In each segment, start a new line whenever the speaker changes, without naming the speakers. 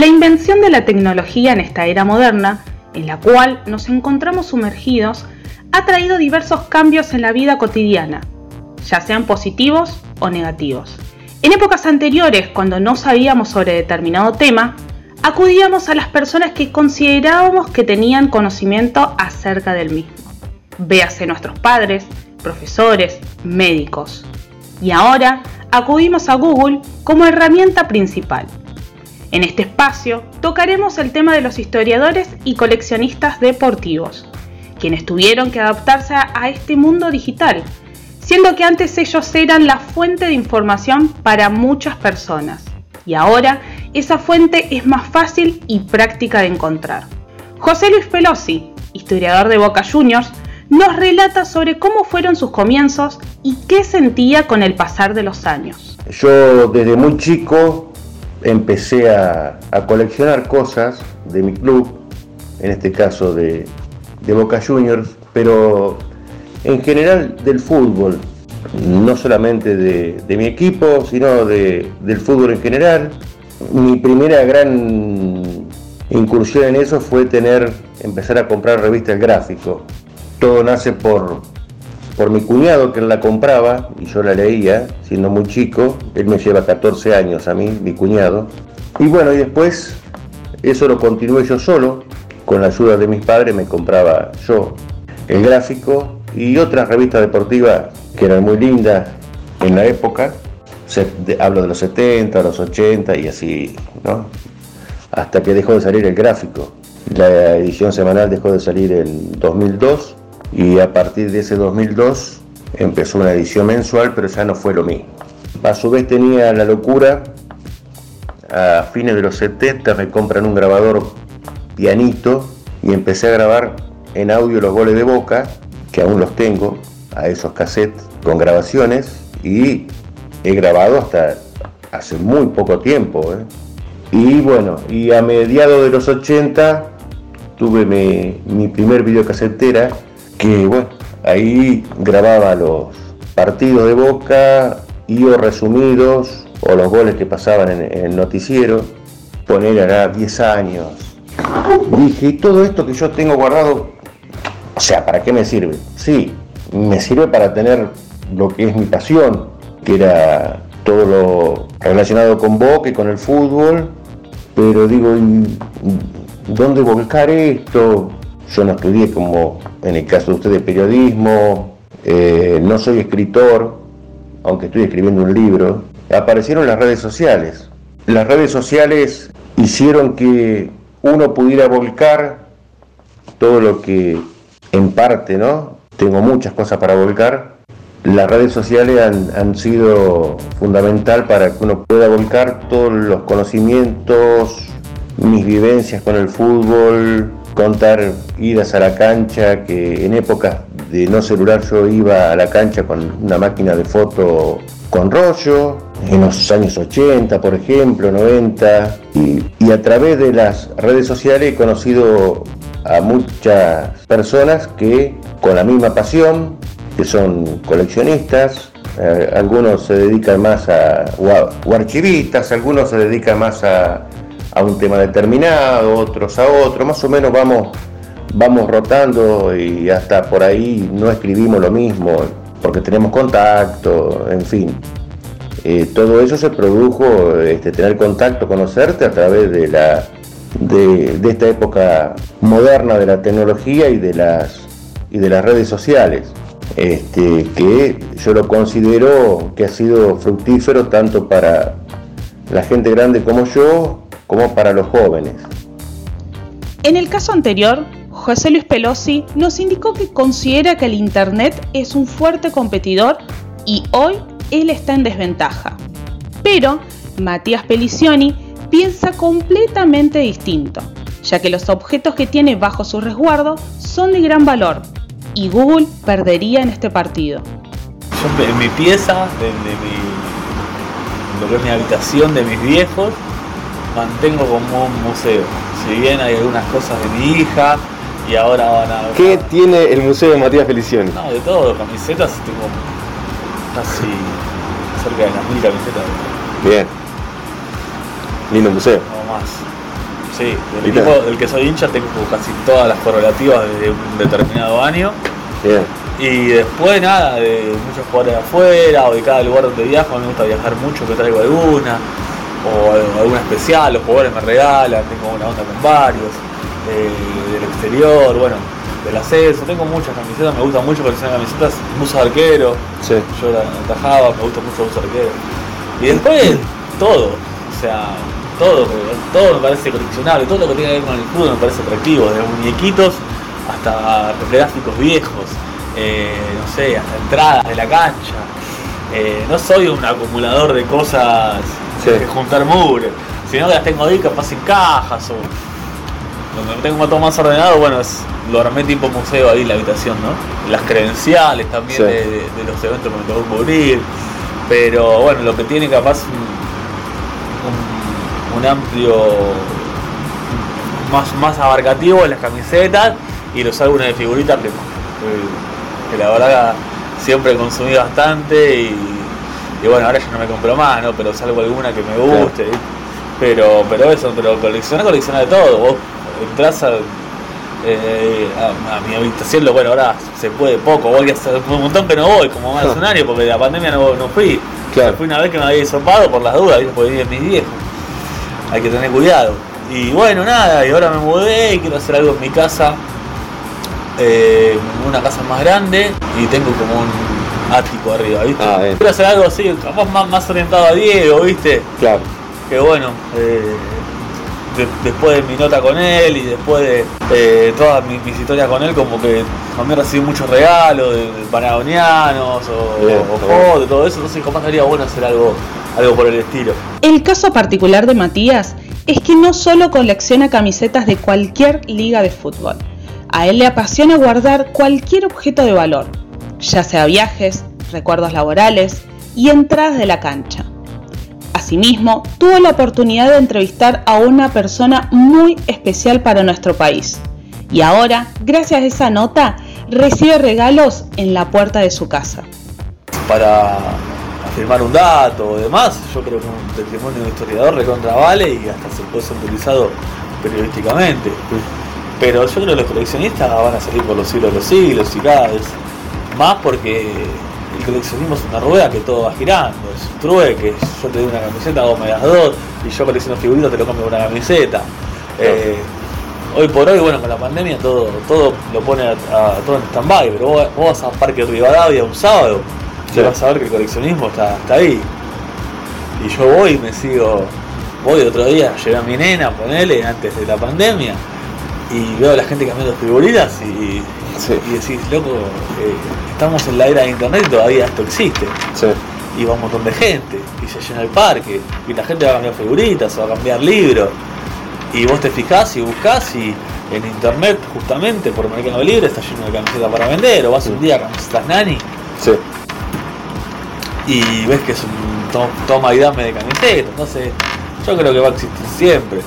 La invención de la tecnología en esta era moderna, en la cual nos encontramos sumergidos, ha traído diversos cambios en la vida cotidiana, ya sean positivos o negativos. En épocas anteriores, cuando no sabíamos sobre determinado tema, acudíamos a las personas que considerábamos que tenían conocimiento acerca del mismo. Véase nuestros padres, profesores, médicos. Y ahora acudimos a Google como herramienta principal. En este espacio tocaremos el tema de los historiadores y coleccionistas deportivos, quienes tuvieron que adaptarse a este mundo digital, siendo que antes ellos eran la fuente de información para muchas personas, y ahora esa fuente es más fácil y práctica de encontrar. José Luis Pelosi, historiador de Boca Juniors, nos relata sobre cómo fueron sus comienzos y qué sentía con el pasar de los años.
Yo desde muy chico empecé a, coleccionar cosas de mi club, en este caso de, Boca Juniors, pero en general del fútbol, no solamente de, mi equipo, sino del fútbol en general. Mi primera gran incursión en eso fue tener, empezar a comprar revistas gráfico. Todo nace por, por mi cuñado que la compraba y yo la leía, siendo muy chico. Él me lleva 14 años a mí, mi cuñado. Y bueno, y después eso lo continué yo solo. Con la ayuda de mis padres me compraba yo el gráfico y otras revistas deportivas que eran muy lindas en la época. hablo de los 70, los 80 y así, ¿no? Hasta que dejó de salir el gráfico. La edición semanal dejó de salir en 2002 y a partir de ese 2002 empezó una edición mensual, pero ya no fue lo mismo. A su vez tenía la locura, a fines de los 70 me compran un grabador pianito y empecé a grabar en audio los goles de boca, que aún los tengo, a esos cassettes con grabaciones y he grabado hasta hace muy poco tiempo. ¿eh? Y bueno, y a mediados de los 80 tuve mi, mi primer videocasetera que bueno, ahí grababa los partidos de Boca y o resumidos o los goles que pasaban en, el noticiero, poner hará 10 años. Dije, ¿y todo esto que yo tengo guardado, o sea, ¿para qué me sirve? Sí, me sirve para tener lo que es mi pasión, que era todo lo relacionado con Boca y con el fútbol, pero digo, ¿dónde volcar esto? Yo no estudié como en el caso de ustedes periodismo, eh, no soy escritor, aunque estoy escribiendo un libro. Aparecieron las redes sociales. Las redes sociales hicieron que uno pudiera volcar todo lo que en parte, ¿no? Tengo muchas cosas para volcar. Las redes sociales han, han sido fundamental para que uno pueda volcar todos los conocimientos, mis vivencias con el fútbol, contar idas a la cancha, que en épocas de no celular yo iba a la cancha con una máquina de foto con rollo, en los años 80, por ejemplo, 90, y, a través de las redes sociales he conocido a muchas personas que con la misma pasión, que son coleccionistas, eh, algunos se dedican más a, o archivistas, algunos se dedican más a, a un tema determinado, otros a otro, más o menos vamos, vamos rotando y hasta por ahí no escribimos lo mismo, porque tenemos contacto, en fin. Eh, todo eso se produjo, este, tener contacto, conocerte a través de, la, de, esta época moderna de la tecnología y de las, y de las redes sociales. Este, que yo lo considero que ha sido fructífero tanto para la gente grande como yo, como para los jóvenes.
En el caso anterior, José Luis Pelosi nos indicó que considera que el Internet es un fuerte competidor y hoy él está en desventaja. Pero Matías Pelicioni piensa completamente distinto. ya que los objetos que tiene bajo su resguardo son de gran valor y Google perdería en este partido.
Yo en mi pieza, de, mi, lo que es mi habitación de mis viejos, mantengo como un museo. Si bien hay algunas cosas de mi hija y ahora van a...
¿Qué tiene el museo de Matías Felicioni?
No, de todo, camisetas, tengo casi cerca de las mil camisetas.
Bien. Lindo museo.
O más. Sí, del equipo del que soy hincha tengo casi todas las correlativas de un determinado año.
Bien.
Y después nada, de muchos jugadores de afuera o de cada lugar donde viajo, a mí me gusta viajar mucho, me traigo alguna, o alguna especial, los jugadores me regalan, tengo una onda con varios, eh, del exterior, bueno, del ascenso, tengo muchas camisetas, me gusta mucho coleccionar camisetas, muso de arquero,
sí.
yo la atajaba, me gusta mucho muso de arquero. Y después todo, o sea, todo, todo me parece coleccionable, todo lo que tenga que ver con el fútbol me parece atractivo, desde muñequitos hasta gráficos viejos, eh, no sé, hasta entradas de la cancha. Eh, no soy un acumulador de cosas de juntar mugre, sino que las tengo ahí capaz en cajas o donde tengo todo más ordenado, bueno, es, lo armé tipo museo ahí la habitación, ¿no? Las credenciales también de, los eventos que me tocó cubrir, pero bueno, lo que tiene capaz un, amplio, más, más abarcativo las camisetas y los álbumes de figuritas que, que, la verdad siempre consumí bastante y, bueno, ahora ya no me compro más, ¿no? Pero salgo alguna que me guste. Pero, pero eso, pero coleccionar, coleccionar de todo. Vos entras eh, a, a, mi habitación, lo bueno, ahora se puede poco, voy a hacer un montón que no voy, como más escenario, porque de la pandemia no, no fui. Claro. Fui una vez que me había hisopado por las dudas, porque viven mis viejos. Hay que tener cuidado. Y bueno, nada, y ahora me mudé y quiero hacer algo en mi casa, eh, una casa más grande y tengo como un ático arriba, ¿viste? Ah, quiero hacer algo así, capaz más, más orientado a Diego, ¿viste?
Claro.
Que bueno, eh, después de mi nota con él y después de eh, todas mis, historias con él, como que también recibí muchos regalos de, panagonianos o, de todo eso, entonces capaz sería bueno hacer algo, algo por el estilo.
El caso particular de Matías es que no solo colecciona camisetas de cualquier liga de fútbol, a él le apasiona guardar cualquier objeto de valor, ya sea viajes, recuerdos laborales y entradas de la cancha. Asimismo, tuvo la oportunidad de entrevistar a una persona muy especial para nuestro país. Y ahora, gracias a esa nota, recibe regalos en la puerta de su casa.
Para afirmar un dato o demás, yo creo que un testimonio de historiador recontra vale y hasta se puede ser utilizado periodísticamente. Pero yo creo que los coleccionistas van a salir por los siglos de los siglos y cada vez más porque el coleccionismo es una rueda que todo va girando, es un trueque, yo te doy una camiseta, vos me das dos, y yo colecciono figuritas, te lo cambio por una camiseta. Eh, hoy por hoy, bueno, con la pandemia todo, todo lo pone a, todo en stand-by, pero vos, vas a Parque Rivadavia un sábado, y vas a ver que el coleccionismo está, está ahí. Y yo voy y me sigo, voy otro día, llevé a mi nena, ponele, antes de la pandemia, y veo a la gente cambiando figuritas y, y decís, loco, eh, estamos en la era de internet y todavía esto existe. Y va un montón de gente, y se llena el parque, y la gente va a cambiar figuritas, va a cambiar libros. Y vos te fijás y buscás y en internet justamente por Mercado Libre está lleno de camisetas para vender, o vas un día a camisetas nani. Y ves que es un toma y dame de camisetas. Entonces, yo creo que va a existir siempre.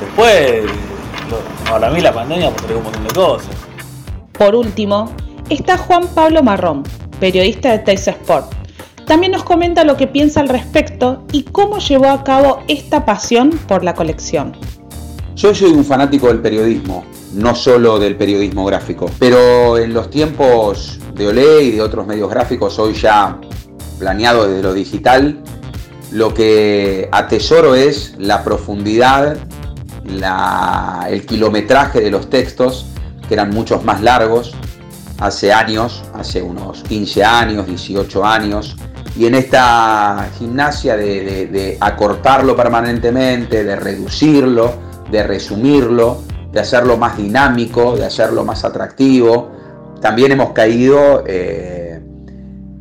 Después, para mí la pandemia traer un montón de cosas.
Por último, está Juan Pablo Marrón, periodista de Sport. También nos comenta lo que piensa al respecto y cómo llevó a cabo esta pasión por la colección.
Yo soy un fanático del periodismo, no solo del periodismo gráfico, pero en los tiempos de Olé y de otros medios gráficos, hoy ya planeado desde lo digital, lo que atesoro es la profundidad, el kilometraje de los textos que eran muchos más largos hace años, hace unos 15 años, 18 años, y en esta gimnasia de, acortarlo permanentemente, de reducirlo, de resumirlo, de hacerlo más dinámico, de hacerlo más atractivo, también hemos caído eh,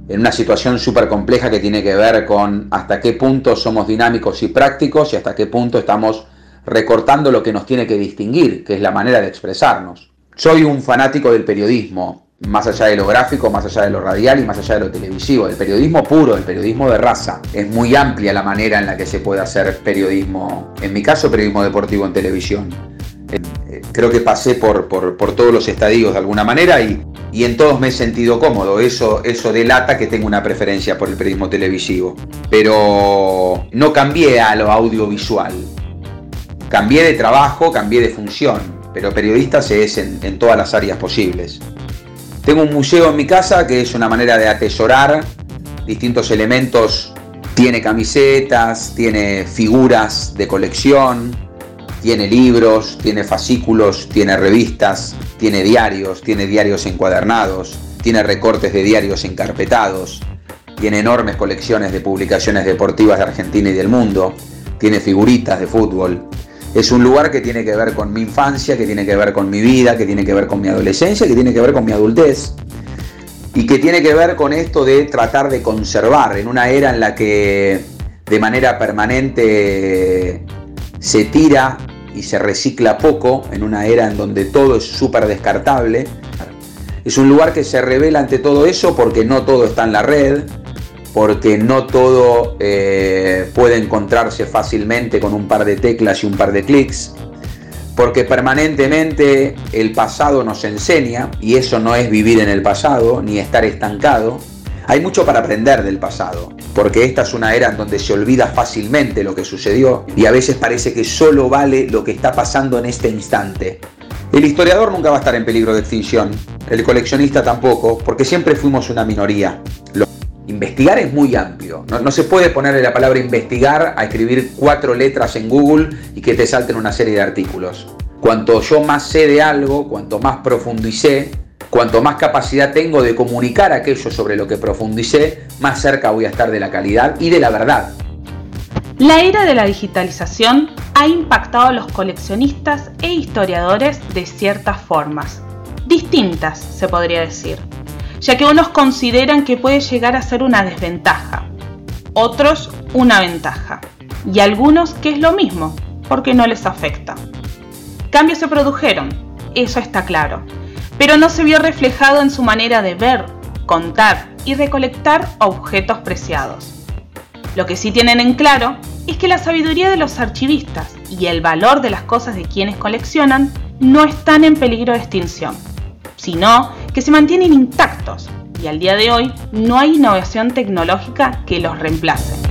en una situación súper compleja que tiene que ver con hasta qué punto somos dinámicos y prácticos y hasta qué punto estamos recortando lo que nos tiene que distinguir, que es la manera de expresarnos. Soy un fanático del periodismo, más allá de lo gráfico, más allá de lo radial y más allá de lo televisivo, el periodismo puro, el periodismo de raza. Es muy amplia la manera en la que se puede hacer periodismo, en mi caso periodismo deportivo en televisión. Eh, creo que pasé por, por, todos los estadios de alguna manera y, y, en todos me he sentido cómodo. Eso, eso delata que tengo una preferencia por el periodismo televisivo. Pero no cambié a lo audiovisual. Cambié de trabajo, cambié de función, pero periodista se es en, en todas las áreas posibles. Tengo un museo en mi casa que es una manera de atesorar distintos elementos. Tiene camisetas, tiene figuras de colección, tiene libros, tiene fascículos, tiene revistas, tiene diarios, tiene diarios encuadernados, tiene recortes de diarios encarpetados, tiene enormes colecciones de publicaciones deportivas de Argentina y del mundo, tiene figuritas de fútbol, es un lugar que tiene que ver con mi infancia, que tiene que ver con mi vida, que tiene que ver con mi adolescencia, que tiene que ver con mi adultez. Y que tiene que ver con esto de tratar de conservar en una era en la que de manera permanente se tira y se recicla poco, en una era en donde todo es súper descartable. Es un lugar que se revela ante todo eso porque no todo está en la red, porque no todo eh, puede encontrarse fácilmente con un par de teclas y un par de clics, porque permanentemente el pasado nos enseña, y eso no es vivir en el pasado ni estar estancado. Hay mucho para aprender del pasado, porque esta es una era en donde se olvida fácilmente lo que sucedió y a veces parece que solo vale lo que está pasando en este instante. El historiador nunca va a estar en peligro de extinción, el coleccionista tampoco, porque siempre fuimos una minoría. Investigar es muy amplio. No, se puede ponerle la palabra investigar a escribir cuatro letras en Google y que te salten una serie de artículos. Cuanto yo más sé de algo, cuanto más profundicé, cuanto más capacidad tengo de comunicar aquello sobre lo que profundicé, más cerca voy a estar de la calidad y de la verdad.
La era de la digitalización ha impactado a los coleccionistas e historiadores de ciertas formas, distintas se podría decir ya que unos consideran que puede llegar a ser una desventaja, otros una ventaja, y algunos que es lo mismo, porque no les afecta. Cambios se produjeron, eso está claro, pero no se vio reflejado en su manera de ver, contar y recolectar objetos preciados. Lo que sí tienen en claro es que la sabiduría de los archivistas y el valor de las cosas de quienes coleccionan no están en peligro de extinción sino que se mantienen intactos y al día de hoy no hay innovación tecnológica que los reemplace.